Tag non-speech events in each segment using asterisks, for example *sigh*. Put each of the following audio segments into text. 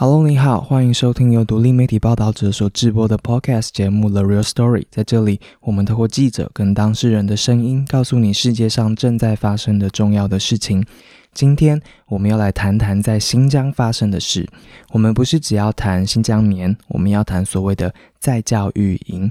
Hello，你好，欢迎收听由独立媒体报道者所制播的 Podcast 节目《The Real Story》。在这里，我们透过记者跟当事人的声音，告诉你世界上正在发生的重要的事情。今天我们要来谈谈在新疆发生的事。我们不是只要谈新疆棉，我们要谈所谓的在教育营。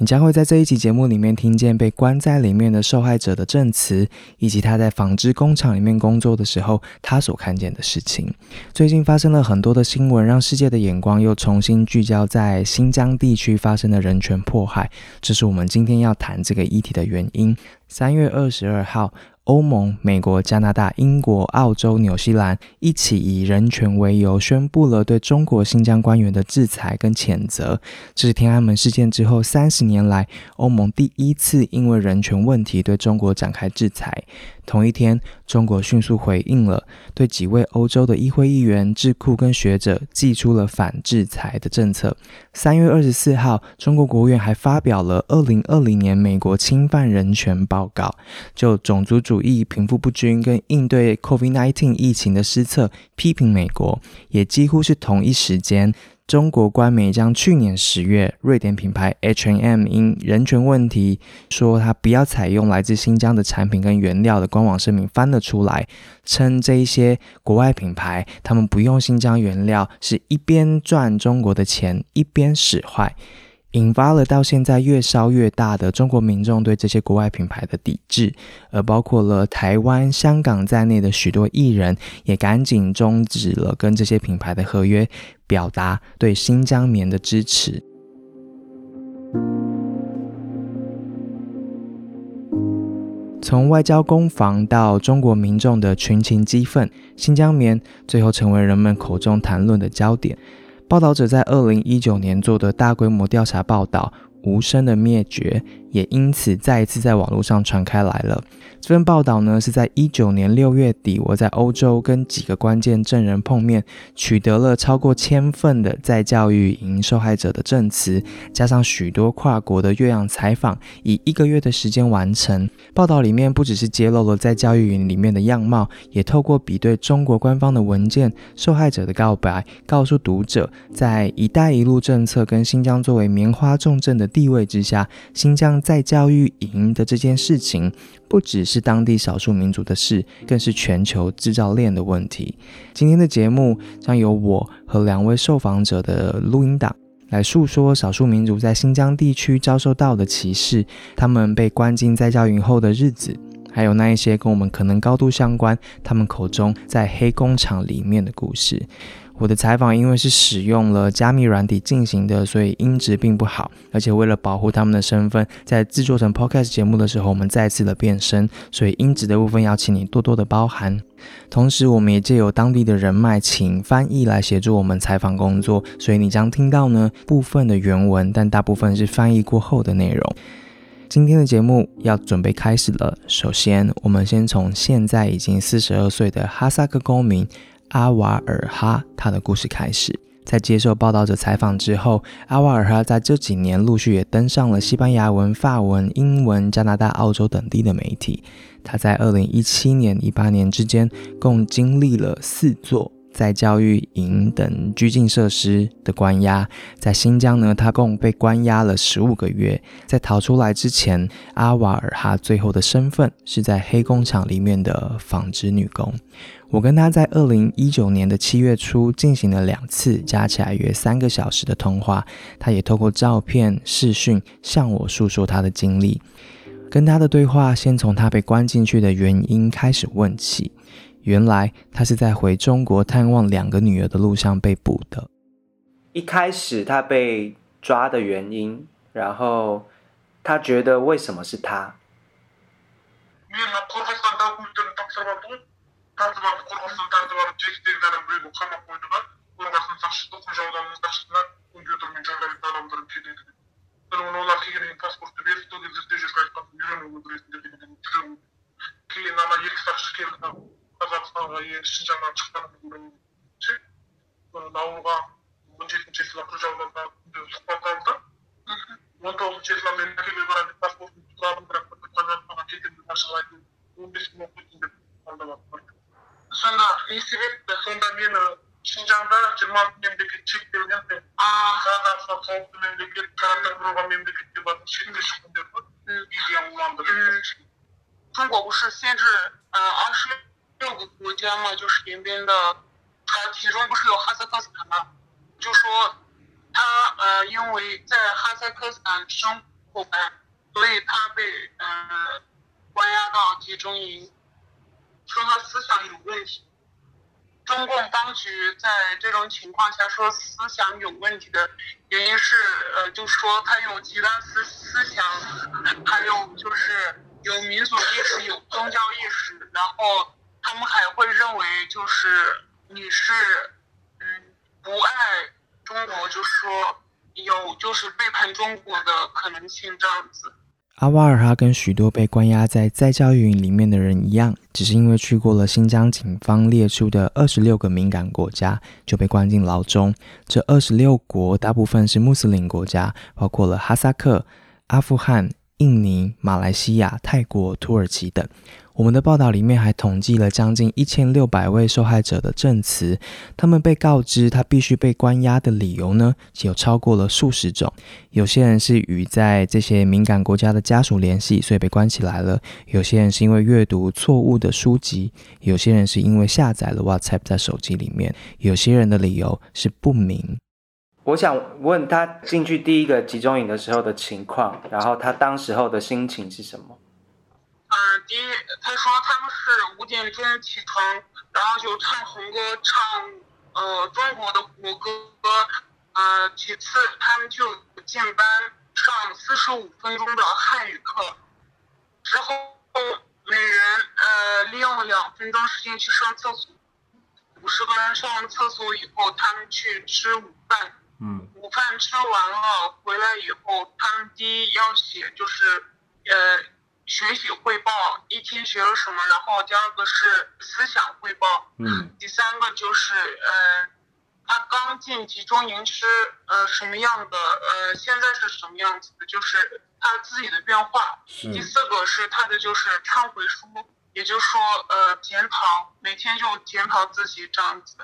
你将会在这一期节目里面听见被关在里面的受害者的证词，以及他在纺织工厂里面工作的时候他所看见的事情。最近发生了很多的新闻，让世界的眼光又重新聚焦在新疆地区发生的人权迫害，这是我们今天要谈这个议题的原因。三月二十二号。欧盟、美国、加拿大、英国、澳洲、纽西兰一起以人权为由，宣布了对中国新疆官员的制裁跟谴责。这是天安门事件之后三十年来，欧盟第一次因为人权问题对中国展开制裁。同一天，中国迅速回应了，对几位欧洲的议会议员、智库跟学者寄出了反制裁的政策。三月二十四号，中国国务院还发表了二零二零年美国侵犯人权报告，就种族主义、贫富不均跟应对 COVID-19 疫情的失策批评美国，也几乎是同一时间。中国官媒将去年十月瑞典品牌 H&M 因人权问题说他不要采用来自新疆的产品跟原料的官网声明翻了出来，称这一些国外品牌他们不用新疆原料，是一边赚中国的钱一边使坏。引发了到现在越烧越大的中国民众对这些国外品牌的抵制，而包括了台湾、香港在内的许多艺人也赶紧终止了跟这些品牌的合约，表达对新疆棉的支持。从外交攻防到中国民众的群情激愤，新疆棉最后成为人们口中谈论的焦点。报道者在二零一九年做的大规模调查报道，无声的灭绝。也因此再一次在网络上传开来了。这份报道呢，是在一九年六月底，我在欧洲跟几个关键证人碰面，取得了超过千份的在教育营受害者的证词，加上许多跨国的越洋采访，以一个月的时间完成。报道里面不只是揭露了在教育营里面的样貌，也透过比对中国官方的文件、受害者的告白，告诉读者，在“一带一路”政策跟新疆作为棉花重镇的地位之下，新疆。在教育营的这件事情，不只是当地少数民族的事，更是全球制造链的问题。今天的节目将由我和两位受访者的录音档来诉说少数民族在新疆地区遭受到的歧视，他们被关进在教营后的日子，还有那一些跟我们可能高度相关，他们口中在黑工厂里面的故事。我的采访因为是使用了加密软体进行的，所以音质并不好。而且为了保护他们的身份，在制作成 podcast 节目的时候，我们再次的变声，所以音质的部分要请你多多的包涵。同时，我们也借由当地的人脉，请翻译来协助我们采访工作，所以你将听到呢部分的原文，但大部分是翻译过后的内容。今天的节目要准备开始了。首先，我们先从现在已经四十二岁的哈萨克公民。阿瓦尔哈他的故事开始，在接受报道者采访之后，阿瓦尔哈在这几年陆续也登上了西班牙文、法文、英文、加拿大、澳洲等地的媒体。他在二零一七年、一八年之间，共经历了四座。在教育营等拘禁设施的关押，在新疆呢，他共被关押了十五个月。在逃出来之前，阿瓦尔哈最后的身份是在黑工厂里面的纺织女工。我跟他在二零一九年的七月初进行了两次，加起来约三个小时的通话。他也透过照片、视讯向我诉说他的经历。跟他的对话，先从他被关进去的原因开始问起。原来他是在回中国探望两个女儿的路上被捕的。一开始他被抓的原因，然后他觉得为什么是他 қазақстанға ел ішін жаңа шыққан ауылға он жетінші жылы құжауданға сұхбат алды он тоғызыншы жылы мен әкеме мәкеме деп паспортымды сұрадым бірақ қазақстанға кетемін деп ашық айтып он бес күн оқитын деп сонда не себепті сонда мені шинжаңда жиырма алты мемлекет шектелген қазақстан қауіпті мемлекет қараттандыруға мемлекет деп атын шетіне шыққан деп қойды соңғы уже сен же ашып 六个国家嘛，就是边边的，它其中不是有哈萨克斯坦嘛？就说他呃因为在哈萨克斯坦生活，所以他被呃关押到集中营，说他思想有问题。中共当局在这种情况下说思想有问题的原因是，呃，就说他有极端思思想，还有就是有民族意识、有宗教意识，然后他们还会认为就是你是嗯不爱中国，就说有就是背叛中国的可能性这样子。阿瓦尔哈跟许多被关押在再教育营里面的人一样，只是因为去过了新疆警方列出的二十六个敏感国家，就被关进牢中。这二十六国大部分是穆斯林国家，包括了哈萨克、阿富汗、印尼、马来西亚、泰国、土耳其等。我们的报道里面还统计了将近一千六百位受害者的证词，他们被告知他必须被关押的理由呢，有超过了数十种。有些人是与在这些敏感国家的家属联系，所以被关起来了；有些人是因为阅读错误的书籍；有些人是因为下载了 WhatsApp 在手机里面；有些人的理由是不明。我想问他进去第一个集中营的时候的情况，然后他当时候的心情是什么？嗯，第一，他说他们是五点钟起床，然后就唱红歌，唱呃中国的国歌。呃，其次他们就进班上四十五分钟的汉语课，之后每人呃利用两分钟时间去上厕所。五十个人上完厕所以后，他们去吃午饭。嗯。午饭吃完了回来以后，他们第一要写就是呃。学习汇报一天学了什么，然后第二个是思想汇报，嗯，第三个就是呃，他刚进集中营是呃什么样的，呃现在是什么样子的，就是他自己的变化。第四个是他的就是忏悔书，也就是说呃检讨，每天就检讨自己这样子。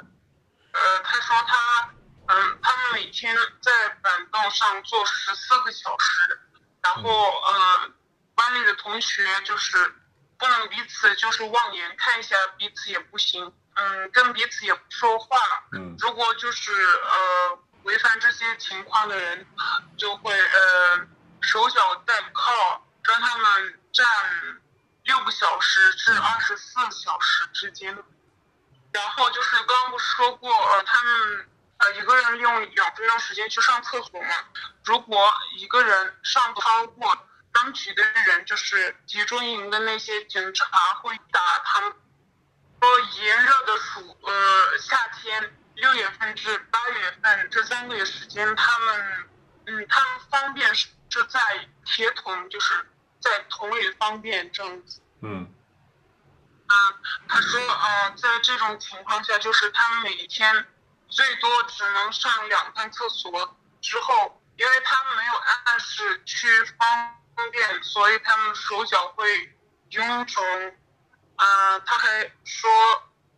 呃，他说他嗯，他们每天在板凳上坐十四个小时，然后呃。班里的同学就是不能彼此就是望眼看一下彼此也不行，嗯，跟彼此也不说话，嗯，如果就是呃违反这些情况的人，就会呃手脚带铐，让他们站六个小时至二十四小时之间，然后就是刚刚不是说过呃他们呃一个人用两分钟时间去上厕所嘛，如果一个人上超过。当局的人就是集中营的那些警察会打他们。说炎热的暑呃夏天，六月份至八月份这三个月时间，他们嗯，他们方便是在铁桶，就是在桶里方便这样子。嗯。嗯，他说呃，在这种情况下，就是他们每天最多只能上两趟厕所，之后因为他们没有按时去方。方便，所以他们手脚会臃肿。啊，他还说，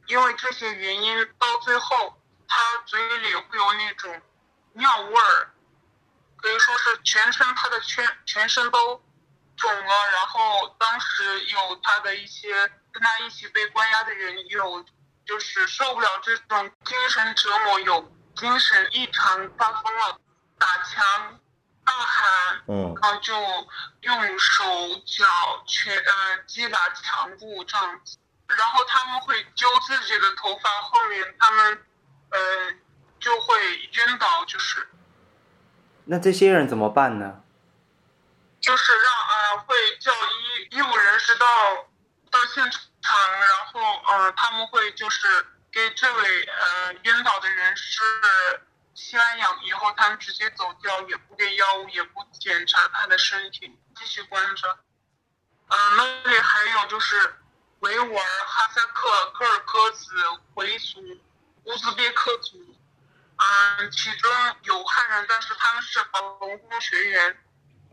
因为这些原因，到最后他嘴里会有那种尿味儿，可以说是全身他的全全身都肿了。然后当时有他的一些跟他一起被关押的人，有就是受不了这种精神折磨，有精神异常发疯了，打枪。大喊，嗯，然后就用手脚全呃击打墙部这样子，然后他们会揪自己的头发，后面他们呃就会晕倒，就是。那这些人怎么办呢？就是让呃会叫医医务人士到到现场，然后呃他们会就是给这位呃晕倒的人士。吸完氧以后，他们直接走掉，也不给药物，也不检查他的身体，继续关着。嗯，那里还有就是维吾尔、哈萨克、柯尔克孜回族、乌兹别克族。嗯，其中有汉人，但是他们是农工学员。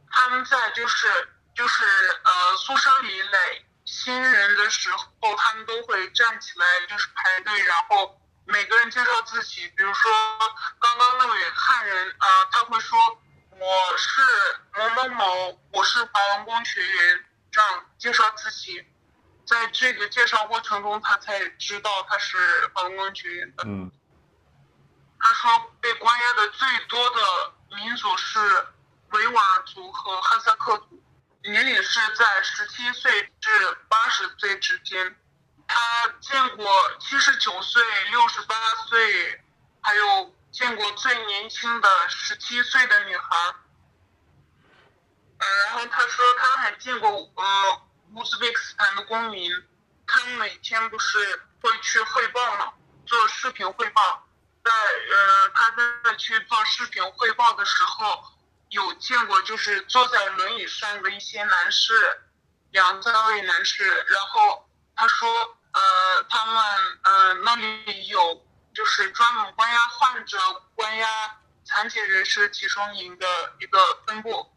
他们在就是就是呃宿舍里垒新人的时候，他们都会站起来，就是排队，然后。每个人介绍自己，比如说刚刚那位汉人啊、他会说我是某某某，我是法王宫学员，这样介绍自己。在这个介绍过程中，他才知道他是法王宫学员的。嗯他说被关押的最多的民族是维吾尔族和哈萨克族，年龄是在十七岁至八十岁之间。他见过七十九岁、六十八岁，还有见过最年轻的十七岁的女孩。呃，然后他说他还见过呃乌兹别克斯坦的公民，他们每天不是会去汇报嘛，做视频汇报。在呃他在去做视频汇报的时候，有见过就是坐在轮椅上的一些男士，两三位男士。然后他说，呃，他们呃那里有就是专门关押患者、关押残疾人士集中营的一个分布。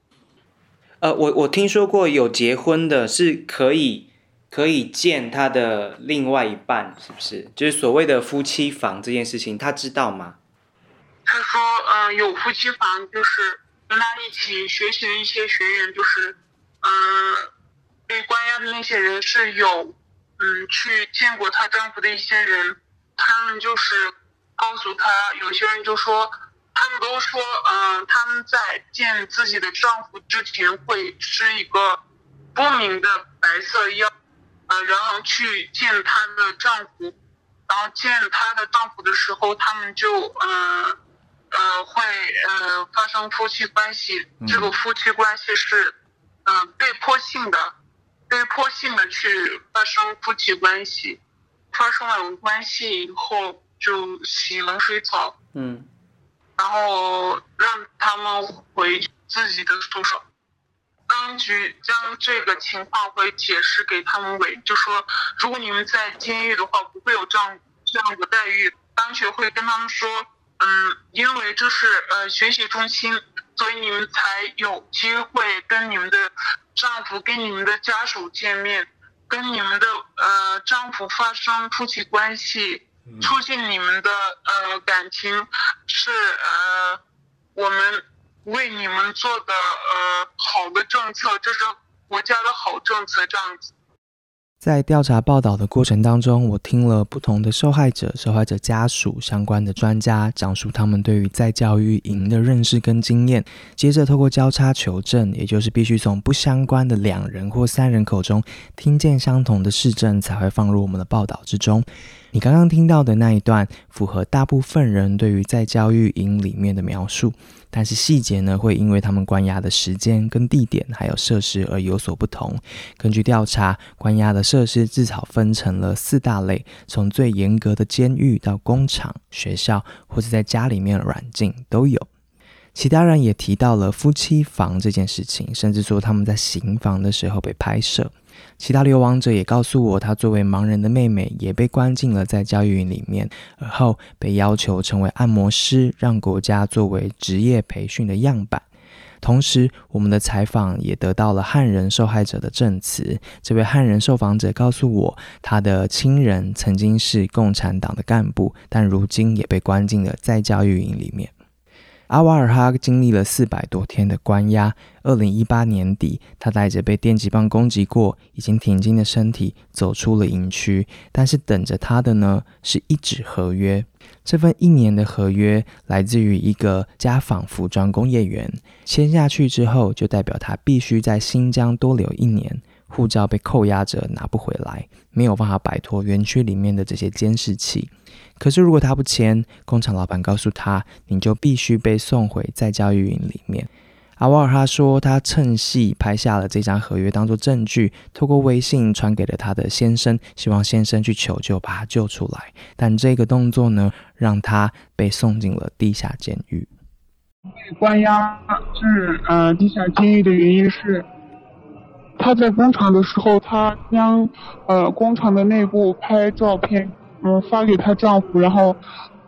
呃，我我听说过有结婚的是可以可以见他的另外一半，是不是？就是所谓的夫妻房这件事情，他知道吗？他说，嗯、有夫妻房，就是跟他一起学习的一些学员，就是，嗯、被关押的那些人是有，嗯，去见过她丈夫的一些人，他们就是告诉她，有些人就说，他们都说，嗯、他们在见自己的丈夫之前会吃一个不明的白色药，呃，然后去见她的丈夫，然后见她的丈夫的时候，他们就，呃。呃，会呃发生夫妻关系，这个夫妻关系是，呃被迫性的，被迫性的去发生夫妻关系，发生了关系以后就洗冷水澡，嗯然后让他们回自己的宿舍。当局将这个情况会解释给他们委，就说如果你们在监狱的话，不会有这样这样的待遇。当局会跟他们说，嗯，因为这是呃学习中心，所以你们才有机会跟你们的丈夫、跟你们的家属见面，跟你们的呃丈夫发生夫妻关系，促进你们的呃感情，是呃我们为你们做的呃好的政策，这是国家的好政策，这样子。在调查报道的过程当中，我听了不同的受害者、受害者家属相关的专家讲述他们对于在教育营的认识跟经验，接着透过交叉求证，也就是必须从不相关的两人或三人口中听见相同的事证，才会放入我们的报道之中。你刚刚听到的那一段，符合大部分人对于在教育营里面的描述，但是细节呢，会因为他们关押的时间、跟地点还有设施而有所不同。根据调查，关押的设施至少分成了四大类，从最严格的监狱到工厂、学校或者在家里面软禁都有。其他人也提到了夫妻房这件事情，甚至说他们在行房的时候被拍摄。其他流亡者也告诉我，他作为盲人的妹妹也被关进了在教育营里面，而后被要求成为按摩师，让国家作为职业培训的样板。同时，我们的采访也得到了汉人受害者的证词。这位汉人受访者告诉我，他的亲人曾经是共产党的干部，但如今也被关进了在教育营里面。阿瓦尔哈经历了四百多天的关押。二零一八年底，他带着被电击棒攻击过、已经停经的身体走出了营区，但是等着他的呢是一纸合约。这份一年的合约来自于一个家纺服装工业园，签下去之后，就代表他必须在新疆多留一年，护照被扣押着拿不回来，没有办法摆脱园区里面的这些监视器。可是如果他不签，工厂老板告诉他，你就必须被送回在教育营里面。阿瓦尔哈说，他趁隙拍下了这张合约当做证据，透过微信传给了他的先生，希望先生去求救，把他救出来。但这个动作呢，让他被送进了地下监狱。被关押至呃地下监狱的原因是，他在工厂的时候，他将呃工厂的内部拍照片，嗯、发给她丈夫，然后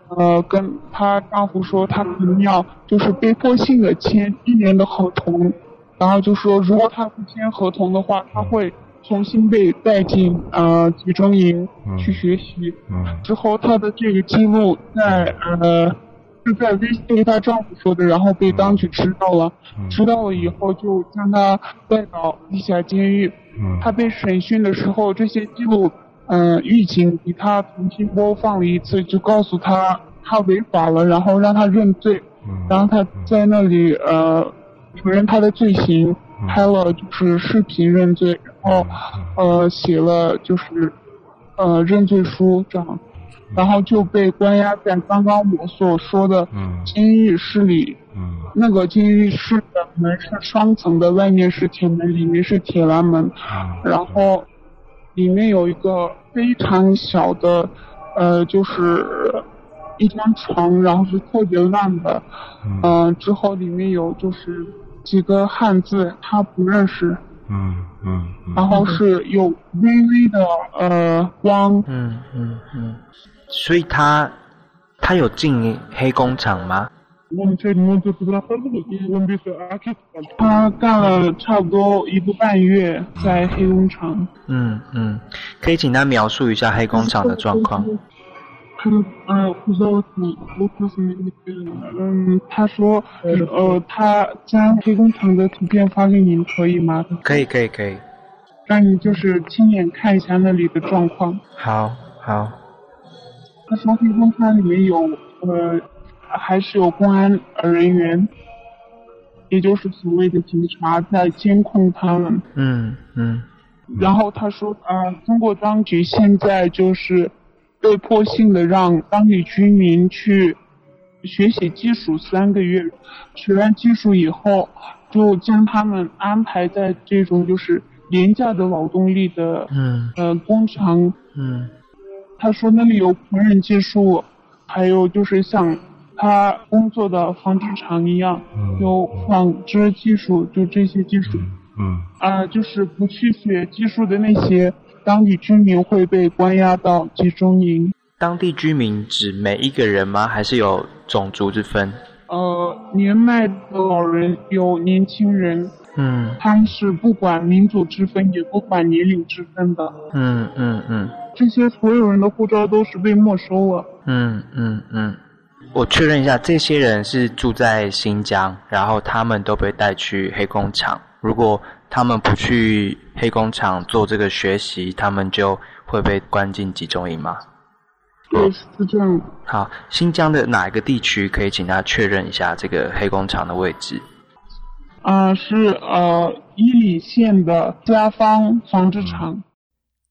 呃跟她丈夫说，她可能要就是被迫性的签一年的合同，然后就说如果她不签合同的话，她会重新被带进呃集中营去学习。之后，她的这个记录在呃是在微信对她丈夫说的，然后被当局知道了。知道了以后，就将她带到地下监狱。她被审讯的时候，这些记录，嗯，狱警给他重新播放了一次，就告诉他他违法了，然后让他认罪。然后他在那里呃承认他的罪行。拍了就是视频认罪，然后呃写了就是呃认罪书这样，然后就被关押在刚刚我所说的监狱室里。那个监狱室的门是双层的，外面是铁门，里面是铁栏门。然后里面有一个非常小的呃就是一张床，然后是特别烂的。嗯，之后里面有就是。几个汉字他不认识，嗯嗯，然后是有微微的呃光，嗯嗯嗯，所以他他有进黑工厂吗？他干了差不多一个半月在黑工厂。嗯嗯，可以请他描述一下黑工厂的状况。嗯嗯，不知道我怎么我你嗯，他说呃，他将黑工厂的图片发给您，可以吗？可以可以可以。让你就是亲眼看一下那里的状况。好，好。他说黑工厂里面有呃，还是有公安人员，也就是所谓的警察在监控他们。嗯嗯。然后他说呃，中国当局现在就是。被迫性的让当地居民去学习技术三个月，学完技术以后，就将他们安排在这种就是廉价的劳动力的嗯呃工厂嗯，他说那里有烹饪技术，还有就是像他工作的纺织厂一样，有纺织技术，就这些技术嗯啊就是不去学技术的那些。当地居民会被关押到集中营。当地居民指每一个人吗？还是有种族之分？呃，年迈的老人有年轻人。嗯。他是不管民族之分，也不管年龄之分的。嗯嗯嗯。这些所有人的护照都是被没收了。嗯嗯嗯。我确认一下，这些人是住在新疆，然后他们都被带去黑工厂。如果他们不去黑工厂做这个学习，他们就会被关进集中营吗？对，是这样。好，新疆的哪一个地区可以请他确认一下这个黑工厂的位置？啊，是呃伊犁县的家方纺织厂。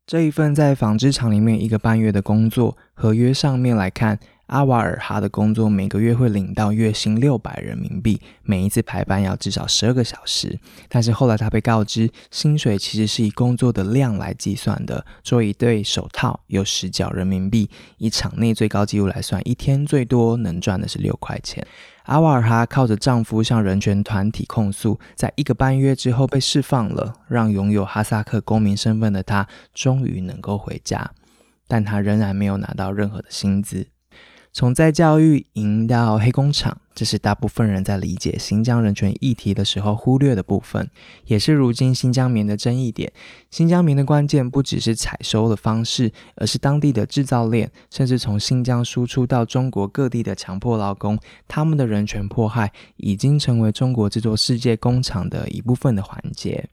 这一份在纺织厂里面一个半月的工作，合约上面来看。阿瓦尔哈的工作每个月会领到月薪六百人民币，每一次排班要至少十二个小时。但是后来他被告知，薪水其实是以工作的量来计算的。做一对手套有十角人民币，以场内最高纪录来算，一天最多能赚的是六块钱。阿瓦尔哈靠着丈夫向人权团体控诉，在一个半月之后被释放了，让拥有哈萨克公民身份的她终于能够回家，但她仍然没有拿到任何的薪资。从在教育营到黑工厂，这是大部分人在理解新疆人权议题的时候忽略的部分，也是如今新疆棉的争议点。新疆棉的关键不只是采收的方式，而是当地的制造链，甚至从新疆输出到中国各地的强迫劳工，他们的人权迫害已经成为中国这座世界工厂的一部分的环节。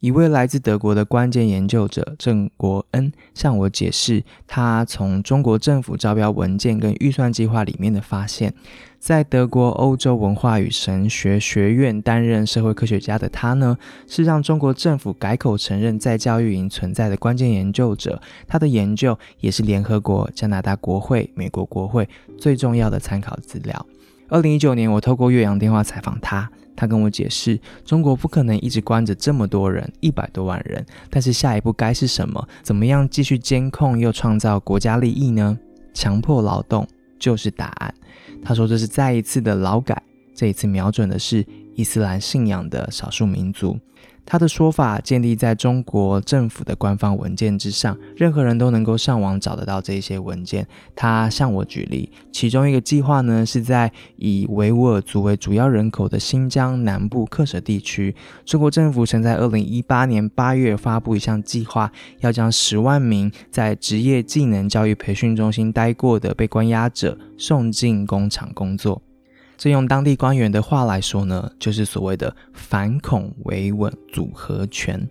一位来自德国的关键研究者郑国恩向我解释，他从中国政府招标文件跟预算计划里面的发现，在德国欧洲文化与神学学院担任社会科学家的他呢，是让中国政府改口承认在教育营存在的关键研究者。他的研究也是联合国、加拿大国会、美国国会最重要的参考资料。二零一九年，我透过岳阳电话采访他。他跟我解释，中国不可能一直关着这么多人，一百多万人。但是下一步该是什么？怎么样继续监控又创造国家利益呢？强迫劳动就是答案。他说这是再一次的劳改，这一次瞄准的是伊斯兰信仰的少数民族。他的说法建立在中国政府的官方文件之上，任何人都能够上网找得到这些文件。他向我举例，其中一个计划呢，是在以维吾尔族为主要人口的新疆南部克什地区，中国政府曾在二零一八年八月发布一项计划，要将十万名在职业技能教育培训中心待过的被关押者送进工厂工作。这用当地官员的话来说呢，就是所谓的反恐维稳组合拳。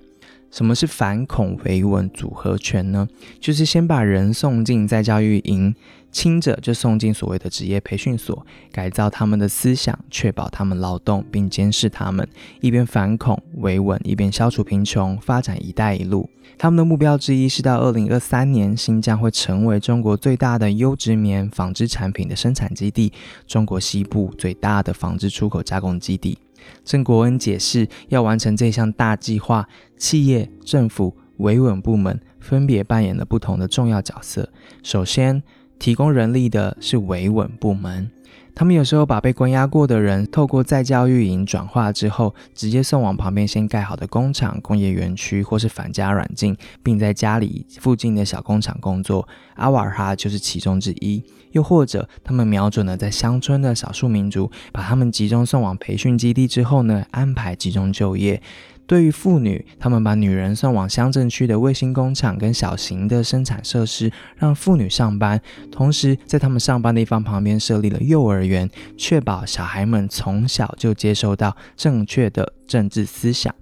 什么是反恐维稳组合拳呢？就是先把人送进再教育营。轻者就送进所谓的职业培训所，改造他们的思想，确保他们劳动，并监视他们，一边反恐维稳，一边消除贫穷，发展“一带一路”。他们的目标之一是到二零二三年，新疆会成为中国最大的优质棉纺织产品的生产基地，中国西部最大的纺织出口加工基地。郑国恩解释，要完成这项大计划，企业、政府、维稳部门分别扮演了不同的重要角色。首先，提供人力的是维稳部门，他们有时候把被关押过的人透过再教育营转化之后，直接送往旁边先盖好的工厂、工业园区，或是返家软禁，并在家里附近的小工厂工作。阿瓦尔哈就是其中之一。又或者，他们瞄准了在乡村的少数民族，把他们集中送往培训基地之后呢，安排集中就业。对于妇女，他们把女人送往乡镇区的卫星工厂跟小型的生产设施，让妇女上班，同时在他们上班的地方旁边设立了幼儿园，确保小孩们从小就接受到正确的政治思想。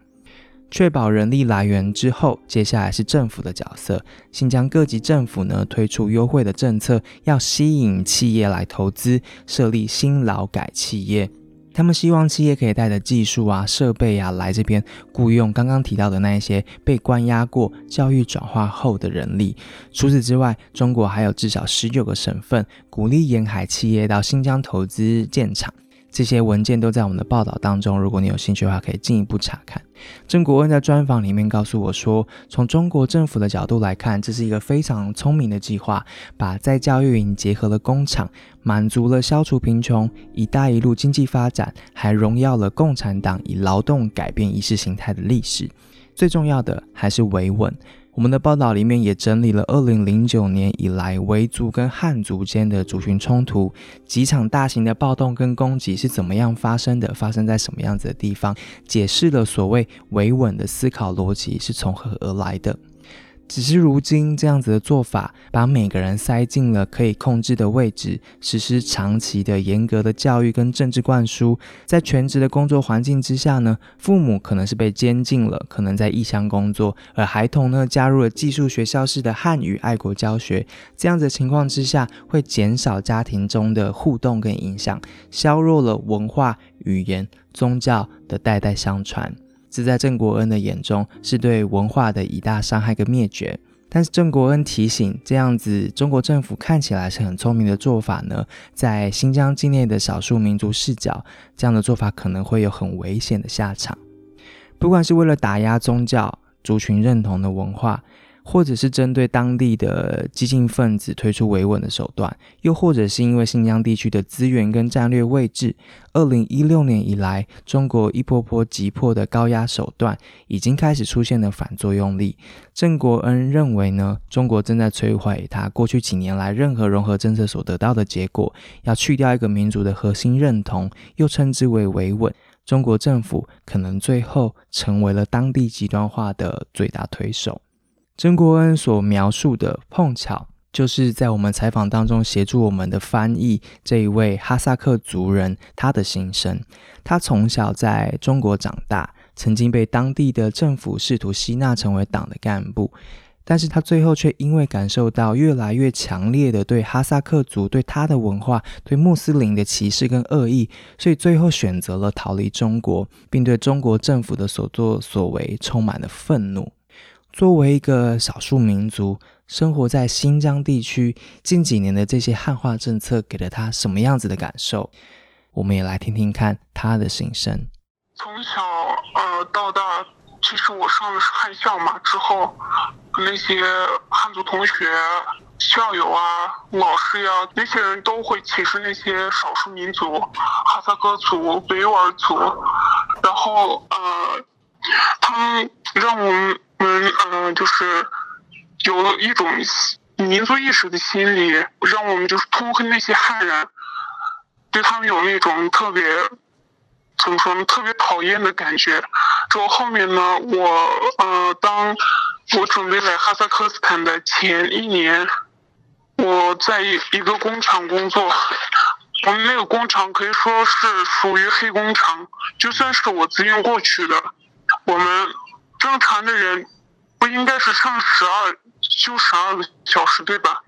确保人力来源之后，接下来是政府的角色。新疆各级政府呢推出优惠的政策，要吸引企业来投资，设立新劳改企业。他们希望企业可以带着技术啊、设备啊来这边雇佣刚刚提到的那一些被关押过、教育转化后的人力。除此之外，中国还有至少十九个省份鼓励沿海企业到新疆投资建厂。这些文件都在我们的报道当中，如果你有兴趣的话，可以进一步查看。郑国恩在专访里面告诉我说，从中国政府的角度来看，这是一个非常聪明的计划，把在教育营结合了工厂，满足了消除贫穷、一带一路经济发展，还荣耀了共产党以劳动改变意识形态的历史。最重要的还是维稳。我们的报道里面也整理了二零零九年以来维族跟汉族间的族群冲突，几场大型的暴动跟攻击是怎么样发生的，发生在什么样子的地方，解释了所谓维稳的思考逻辑是从何而来的。只是如今这样子的做法，把每个人塞进了可以控制的位置，实施长期的严格的教育跟政治灌输，在全职的工作环境之下呢，父母可能是被监禁了，可能在异乡工作，而孩童呢加入了寄宿学校式的汉语爱国教学，这样子的情况之下，会减少家庭中的互动跟影响，削弱了文化、语言、宗教的代代相传。这在郑国恩的眼中是对文化的一大伤害跟灭绝，但是郑国恩提醒，这样子中国政府看起来是很聪明的做法呢，在新疆境内的少数民族视角，这样的做法可能会有很危险的下场，不管是为了打压宗教、族群认同的文化。或者是针对当地的激进分子推出维稳的手段，又或者是因为新疆地区的资源跟战略位置，二零一六年以来，中国一波波急迫的高压手段已经开始出现了反作用力。郑国恩认为呢，中国正在摧毁他过去几年来任何融合政策所得到的结果，要去掉一个民族的核心认同，又称之为维稳。中国政府可能最后成为了当地极端化的最大推手。曾国恩所描述的，碰巧就是在我们采访当中协助我们的翻译这一位哈萨克族人他的心声。他从小在中国长大，曾经被当地的政府试图吸纳成为党的干部，但是他最后却因为感受到越来越强烈的对哈萨克族、对他的文化、对穆斯林的歧视跟恶意，所以最后选择了逃离中国，并对中国政府的所作所为充满了愤怒。作为一个少数民族，生活在新疆地区，近几年的这些汉化政策给了他什么样子的感受？我们也来听听看他的心声。从小呃到大，其实我上的是汉校嘛，之后那些汉族同学、校友啊、老师呀，那些人都会歧视那些少数民族，哈萨克族、维吾尔族。然后呃，他们让我们呃就是有了一种民族意识的心理，让我们就是痛恨那些汉人，对他们有那种特别怎么说呢，特别讨厌的感觉。之后后面呢，我呃，当我准备来哈萨克斯坦的前一年，我在一个工厂工作。我们那个工厂可以说是属于黑工厂，就算是我自愿过去的，我们正常的人不应该是上十二休十二个小时对吧？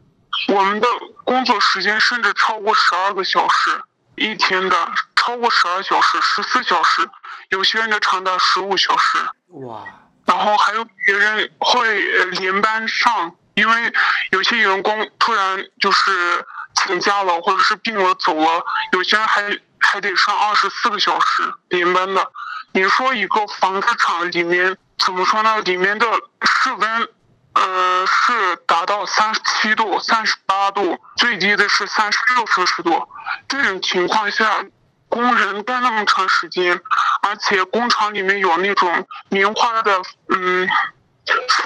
我们的工作时间甚至超过十二个小时一天的，超过十二小时、十四小时，有些人的长达十五小时。哇！然后还有别人会连班上，因为有些员工突然就是。请假了，或者是病了走了，有些人还还得上二十四个小时连班的。你说一个纺织厂里面怎么说呢？里面的室温，呃，是达到三十七度、三十八度，最低的是三十六摄氏度。这种情况下，工人干那么长时间，而且工厂里面有那种棉花的，嗯，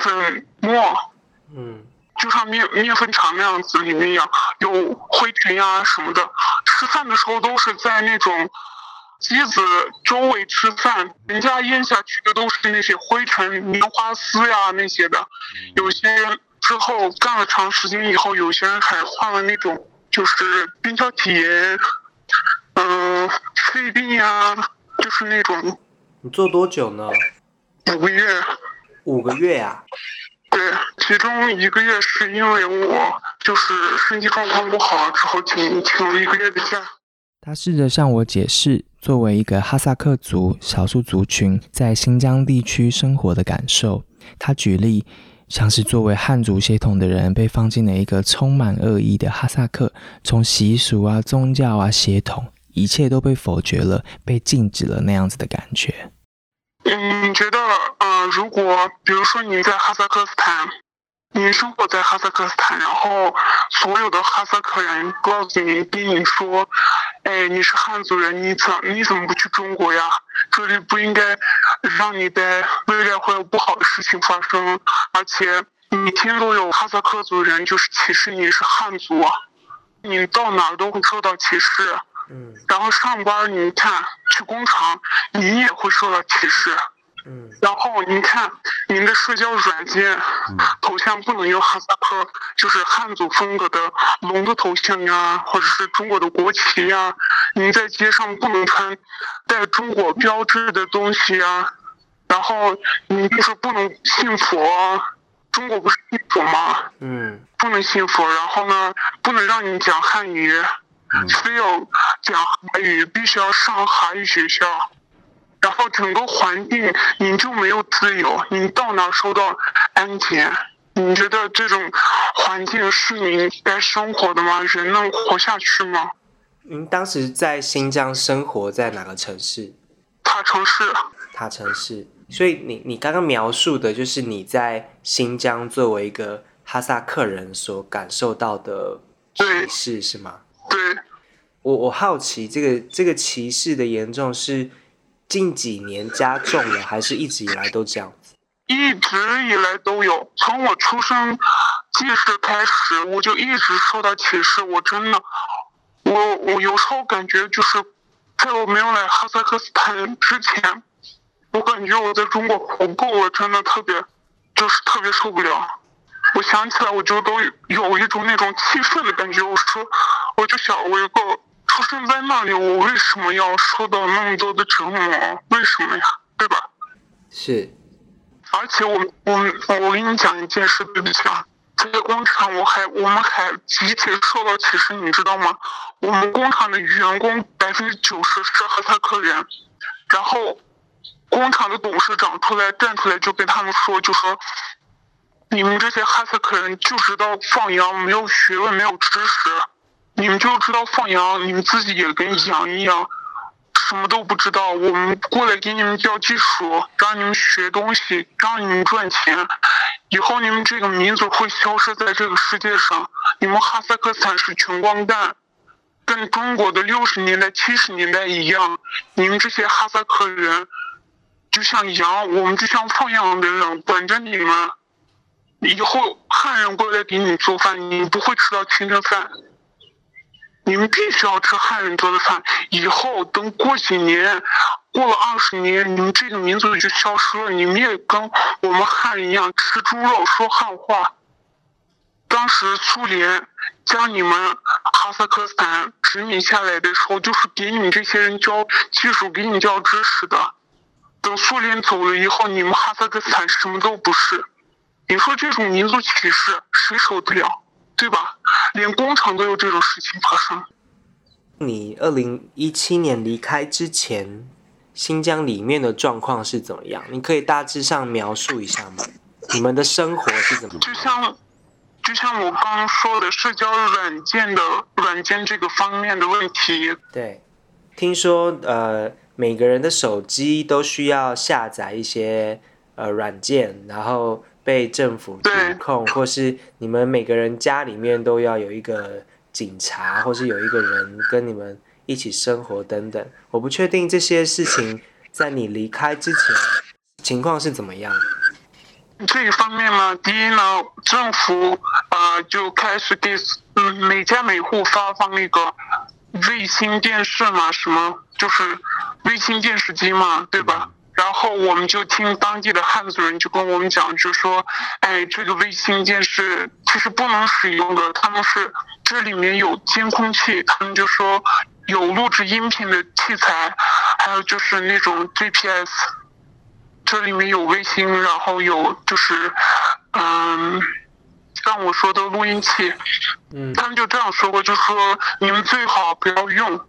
粉末，嗯。就像面面粉厂那样子里面一样，有灰尘呀什么的。吃饭的时候都是在那种机子周围吃饭，人家咽下去的都是那些灰尘、棉花丝呀那些的。有些人之后干了长时间以后，有些人还患了那种就是扁桃体炎，嗯，肺病呀，就是那种。你做多久呢？五个月。五个月呀。对，其中一个月是因为我就是身体状况不好，之后请请了一个月的假。他试着向我解释，作为一个哈萨克族少数族群在新疆地区生活的感受。他举例，像是作为汉族血统的人被放进了一个充满恶意的哈萨克，从习俗啊、宗教啊、血统，一切都被否决了，被禁止了那样子的感觉。嗯，你觉得，呃，如果比如说你在哈萨克斯坦，你生活在哈萨克斯坦，然后所有的哈萨克人告诉你，跟你说，哎，你是汉族人，你怎你怎么不去中国呀？这里不应该让你待，未来会有不好的事情发生，而且每天都有哈萨克族人就是歧视你是汉族，你到哪都会受到歧视。嗯，然后上班，你看去工厂，你也会受到歧视。嗯，然后您看您的社交软件，头像不能用哈萨克，就是汉族风格的龙的头像呀，或者是中国的国旗呀。您在街上不能穿带中国标志的东西呀。然后您就是不能信佛，中国不是信佛吗？嗯，不能信佛。然后呢，不能让你讲汉语。非要讲韩语，必须要上韩语学校，然后整个环境你就没有自由，你到哪受到安全？你觉得这种环境是你该生活的吗？人能活下去吗？您当时在新疆生活在哪个城市？塔城市。塔城市。所以你你刚刚描述的就是你在新疆作为一个哈萨克人所感受到的歧视，是吗？对，我我好奇这个这个歧视的严重是近几年加重了，还是一直以来都这样子？一直以来都有，从我出生记事开始，我就一直受到歧视。我真的，我我有时候感觉就是，在我没有来哈萨克斯坦之前，我感觉我在中国活够了，真的特别，就是特别受不了。我想起来，我就都有一种那种气愤的感觉。我说，我就想，我一个出生在那里，我为什么要受到那么多的折磨？为什么呀？对吧？是。而且我我我跟你讲一件事，对不起啊，在工厂我还我们还集体受到歧视，你知道吗？我们工厂的员工百分之九十是哈萨克人，然后工厂的董事长出来站出来就跟他们说，就说。你们这些哈萨克人就知道放羊，没有学问，没有知识。你们就知道放羊，你们自己也跟羊一样，什么都不知道。我们过来给你们教技术，让你们学东西，让你们赚钱。以后你们这个民族会消失在这个世界上。你们哈萨克斯坦是穷光蛋，跟中国的六十年代、七十年代一样。你们这些哈萨克人就像羊，我们就像放羊的人管着你们。以后汉人过来给你做饭，你不会吃到清真饭。你们必须要吃汉人做的饭。以后等过几年，过了二十年，你们这个民族就消失了。你们也跟我们汉人一样吃猪肉、说汉话。当时苏联将你们哈萨克斯坦殖民下来的时候，就是给你们这些人教技术、给你教知识的。等苏联走了以后，你们哈萨克斯坦什么都不是。你说这种民族歧视谁受得了，对吧？连工厂都有这种事情发生。你二零一七年离开之前，新疆里面的状况是怎么样？你可以大致上描述一下吗？你们的生活是怎么？就像，就像我刚刚说的，社交软件的软件这个方面的问题。对，听说呃，每个人的手机都需要下载一些呃软件，然后。被政府指控，或是你们每个人家里面都要有一个警察，或是有一个人跟你们一起生活等等。我不确定这些事情在你离开之前情况是怎么样。这一方面呢，第一呢，政府啊就开始给嗯每家每户发放那个卫星电视嘛，什么就是卫星电视机嘛，对吧？然后我们就听当地的汉族人就跟我们讲，就说，哎，这个卫星电视其实不能使用的，他们是这里面有监控器，他们就说有录制音频的器材，还有就是那种 GPS，这里面有卫星，然后有就是，嗯，像我说的录音器，嗯，他们就这样说过，就说你们最好不要用。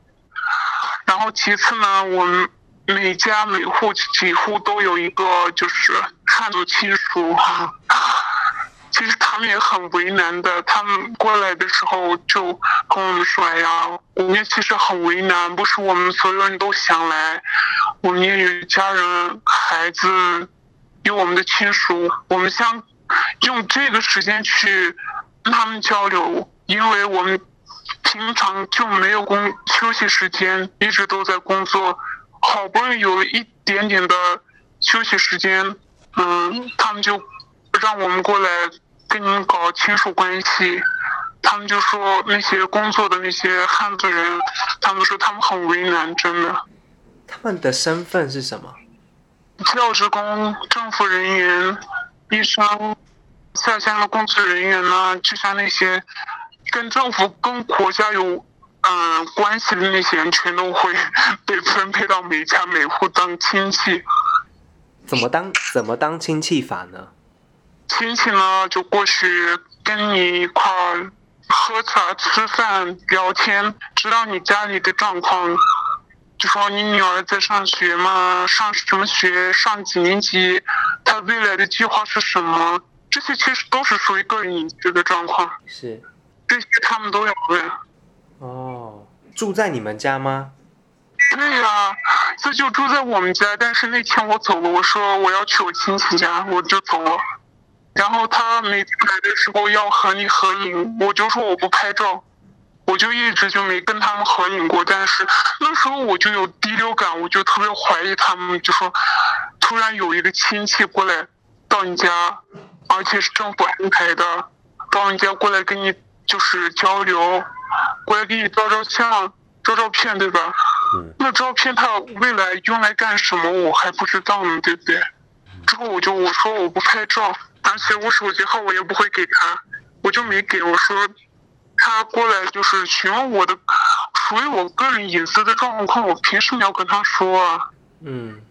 然后其次呢，我们。每家每户几乎都有一个就是汉族亲属，其实他们也很为难的。他们过来的时候就跟我们说：“哎呀，我们其实很为难，不是我们所有人都想来，我们也有家人、孩子，有我们的亲属，我们想用这个时间去跟他们交流，因为我们平常就没有工休息时间，一直都在工作。”好不容易有了一点点的休息时间，嗯，他们就让我们过来跟你们搞亲属关系。他们就说那些工作的那些汉族人，他们说他们很为难，真的。他们的身份是什么？教职工、政府人员、医生、下乡的工作人员呢？就像那些跟政府、跟国家有。嗯，关系的那些人全都会 *laughs* 被分配到每家每户当亲戚。怎么当怎么当亲戚法呢？亲戚呢，就过去跟你一块儿喝茶、吃饭、聊天，知道你家里的状况，就说你女儿在上学吗？上什么学？上几年级？她未来的计划是什么？这些其实都是属于个人隐私的状况。是。这些他们都要问。哦，住在你们家吗？对呀，这就住在我们家。但是那天我走了，我说我要去我亲戚家，我就走了。然后他每次来的时候要和你合影，我就说我不拍照，我就一直就没跟他们合影过。但是那时候我就有第六感，我就特别怀疑他们，就说突然有一个亲戚过来到你家，而且是政府安排的，到你家过来跟你就是交流。过来给你照照相、照照片，对吧？嗯。那照片他未来用来干什么，我还不知道呢，对不对？之后我就我说我不拍照，而且我手机号我也不会给他，我就没给。我说他过来就是询问我的属于我个人隐私的状况，我凭什么要跟他说啊？嗯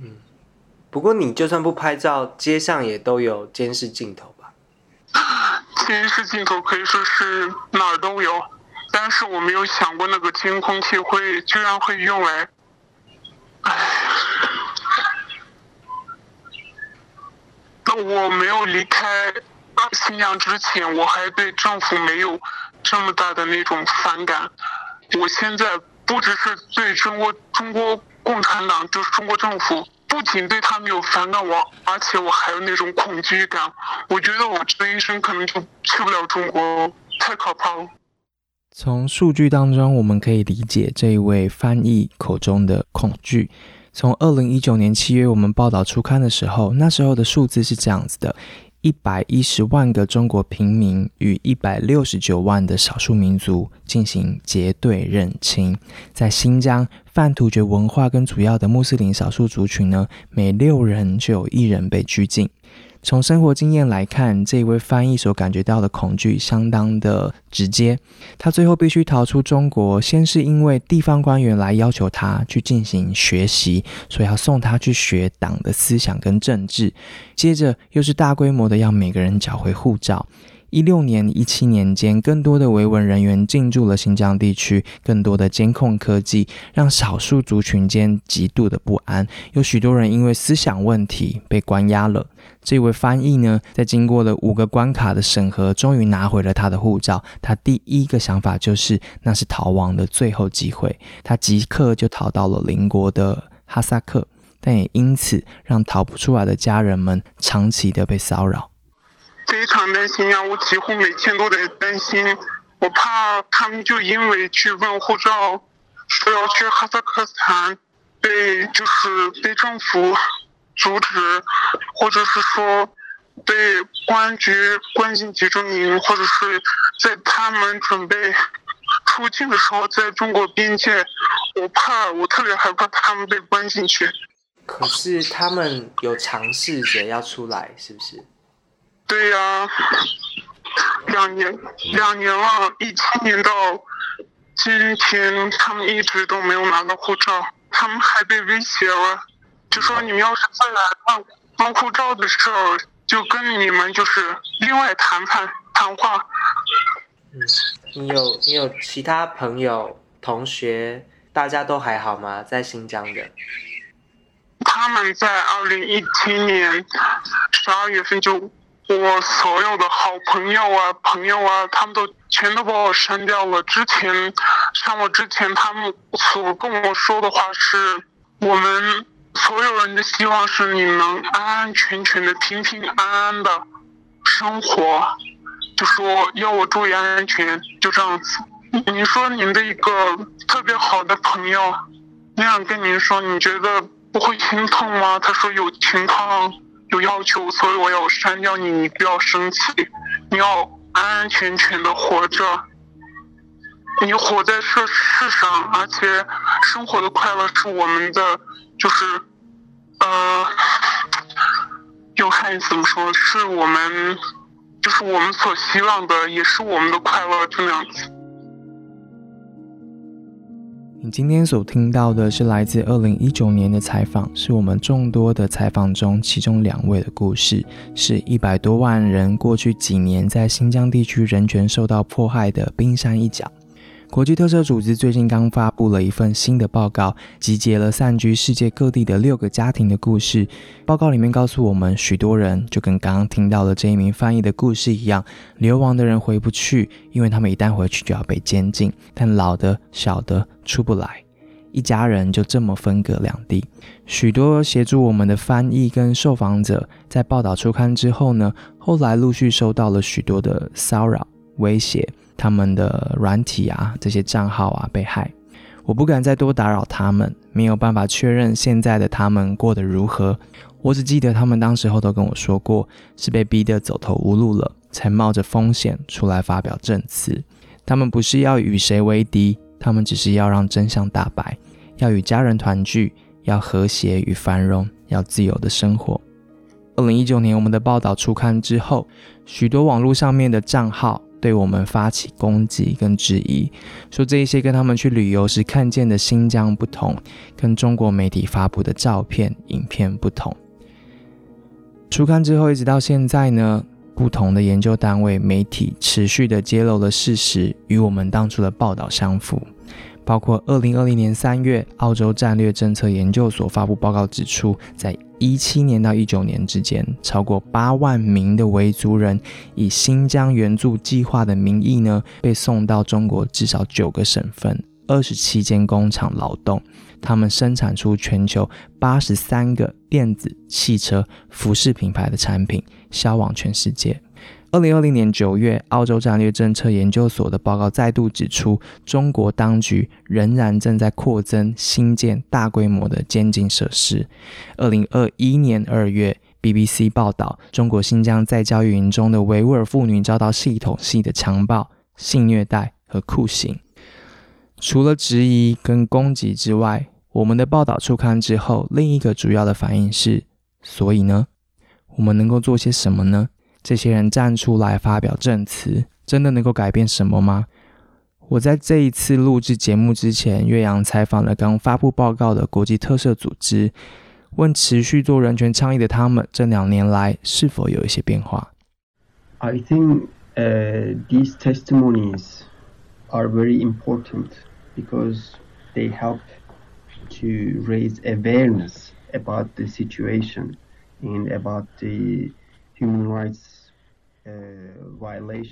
嗯。不过你就算不拍照，街上也都有监视镜头吧？监视镜头可以说是哪儿都有。但是我没有想过那个监控器会居然会用来，唉，那我没有离开新疆之前，我还对政府没有这么大的那种反感。我现在不只是对中国中国共产党，就是中国政府，不仅对他们有反感，我而且我还有那种恐惧感。我觉得我这一生可能就去不了中国，太可怕了。从数据当中，我们可以理解这一位翻译口中的恐惧。从二零一九年七月我们报道初刊的时候，那时候的数字是这样子的：一百一十万个中国平民与一百六十九万的少数民族进行结对认亲。在新疆，泛突厥文化跟主要的穆斯林少数族群呢，每六人就有一人被拘禁。从生活经验来看，这位翻译所感觉到的恐惧相当的直接。他最后必须逃出中国，先是因为地方官员来要求他去进行学习，所以要送他去学党的思想跟政治。接着又是大规模的要每个人缴回护照。一六年、一七年间，更多的维稳人员进驻了新疆地区，更多的监控科技让少数族群间极度的不安，有许多人因为思想问题被关押了。这位翻译呢，在经过了五个关卡的审核，终于拿回了他的护照。他第一个想法就是，那是逃亡的最后机会。他即刻就逃到了邻国的哈萨克，但也因此让逃不出来的家人们长期的被骚扰。非常担心呀！我几乎每天都在担心，我怕他们就因为去问护照，说要去哈萨克斯坦，被就是被政府阻止，或者是说被公安局关进集中营，或者是在他们准备出境的时候，在中国边界，我怕，我特别害怕他们被关进去。可是他们有尝试着要出来，是不是？对呀，两年两年了，一七年到今天，他们一直都没有拿到护照，他们还被威胁了，就说你们要是再来办办护照的时候，就跟你们就是另外谈判谈话。嗯，你有你有其他朋友同学，大家都还好吗？在新疆的？他们在二零一七年十二月份就。我所有的好朋友啊，朋友啊，他们都全都把我删掉了。之前像我之前，他们所跟我说的话是：我们所有人的希望是你能安安全全的、平平安安的生活，就说要我注意安全，就这样子。你说您的一个特别好的朋友那样跟您说，你觉得不会心痛吗？他说有情况。有要求，所以我要删掉你。你不要生气，你要安安全全的活着。你活在这世上，而且生活的快乐是我们的，就是，呃，用汉语怎么说？是我们，就是我们所希望的，也是我们的快乐，就那样子。你今天所听到的是来自二零一九年的采访，是我们众多的采访中其中两位的故事，是一百多万人过去几年在新疆地区人权受到迫害的冰山一角。国际特赦组织最近刚发布了一份新的报告，集结了散居世界各地的六个家庭的故事。报告里面告诉我们，许多人就跟刚刚听到的这一名翻译的故事一样，流亡的人回不去，因为他们一旦回去就要被监禁。但老的、小的出不来，一家人就这么分隔两地。许多协助我们的翻译跟受访者在报道出刊之后呢，后来陆续收到了许多的骚扰、威胁。他们的软体啊，这些账号啊被害，我不敢再多打扰他们，没有办法确认现在的他们过得如何。我只记得他们当时候都跟我说过，是被逼得走投无路了，才冒着风险出来发表证词。他们不是要与谁为敌，他们只是要让真相大白，要与家人团聚，要和谐与繁荣，要自由的生活。二零一九年我们的报道出刊之后，许多网络上面的账号。对我们发起攻击跟质疑，说这一些跟他们去旅游时看见的新疆不同，跟中国媒体发布的照片、影片不同。初刊之后一直到现在呢，不同的研究单位、媒体持续的揭露了事实，与我们当初的报道相符。包括二零二零年三月，澳洲战略政策研究所发布报告指出，在一七年到一九年之间，超过八万名的维族人以新疆援助计划的名义呢，被送到中国至少九个省份、二十七间工厂劳动。他们生产出全球八十三个电子、汽车、服饰品牌的产品，销往全世界。二零二零年九月，澳洲战略政策研究所的报告再度指出，中国当局仍然正在扩增新建大规模的监禁设施。二零二一年二月，BBC 报道，中国新疆在教育营中的维吾尔妇女遭到系统性的强暴、性虐待和酷刑。除了质疑跟攻击之外，我们的报道出刊之后，另一个主要的反应是：所以呢，我们能够做些什么呢？这些人站出来发表证词，真的能够改变什么吗？我在这一次录制节目之前，岳阳采访了刚发布报告的国际特赦组织，问持续做人权倡议的他们，这两年来是否有一些变化？I think, uh, these testimonies are very important because they help to raise awareness about the situation and about the human rights.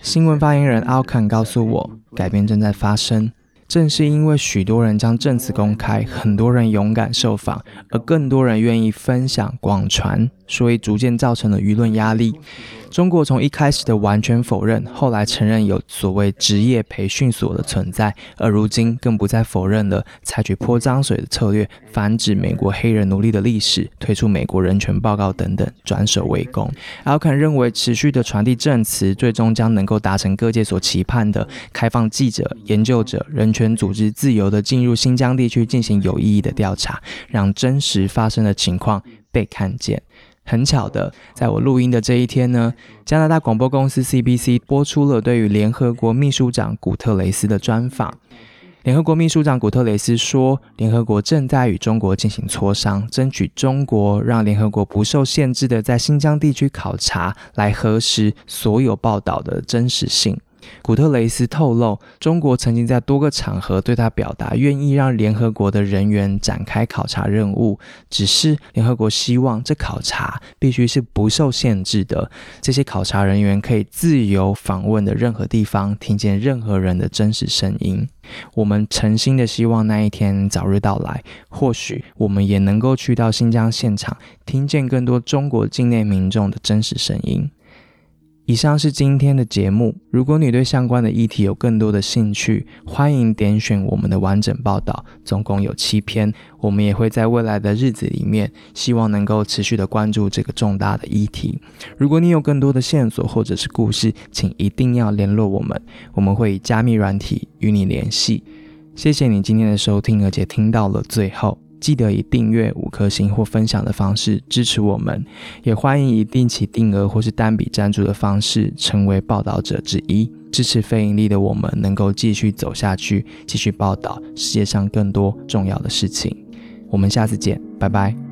新闻发言人奥坎告诉我，改变正在发生。正是因为许多人将证词公开，很多人勇敢受访，而更多人愿意分享广传，所以逐渐造成了舆论压力。中国从一开始的完全否认，后来承认有所谓职业培训所的存在，而如今更不再否认了，采取泼脏水的策略，反指美国黑人奴隶的历史，推出美国人权报告等等，转守为攻。奥肯认为，持续的传递证词，最终将能够达成各界所期盼的，开放记者、研究者、人权组织自由的进入新疆地区进行有意义的调查，让真实发生的情况被看见。很巧的，在我录音的这一天呢，加拿大广播公司 CBC 播出了对于联合国秘书长古特雷斯的专访。联合国秘书长古特雷斯说，联合国正在与中国进行磋商，争取中国让联合国不受限制的在新疆地区考察，来核实所有报道的真实性。古特雷斯透露，中国曾经在多个场合对他表达愿意让联合国的人员展开考察任务，只是联合国希望这考察必须是不受限制的，这些考察人员可以自由访问的任何地方，听见任何人的真实声音。我们诚心的希望那一天早日到来，或许我们也能够去到新疆现场，听见更多中国境内民众的真实声音。以上是今天的节目。如果你对相关的议题有更多的兴趣，欢迎点选我们的完整报道，总共有七篇。我们也会在未来的日子里面，希望能够持续的关注这个重大的议题。如果你有更多的线索或者是故事，请一定要联络我们，我们会以加密软体与你联系。谢谢你今天的收听，而且听到了最后。记得以订阅五颗星或分享的方式支持我们，也欢迎以定期定额或是单笔赞助的方式成为报道者之一，支持非盈利的我们能够继续走下去，继续报道世界上更多重要的事情。我们下次见，拜拜。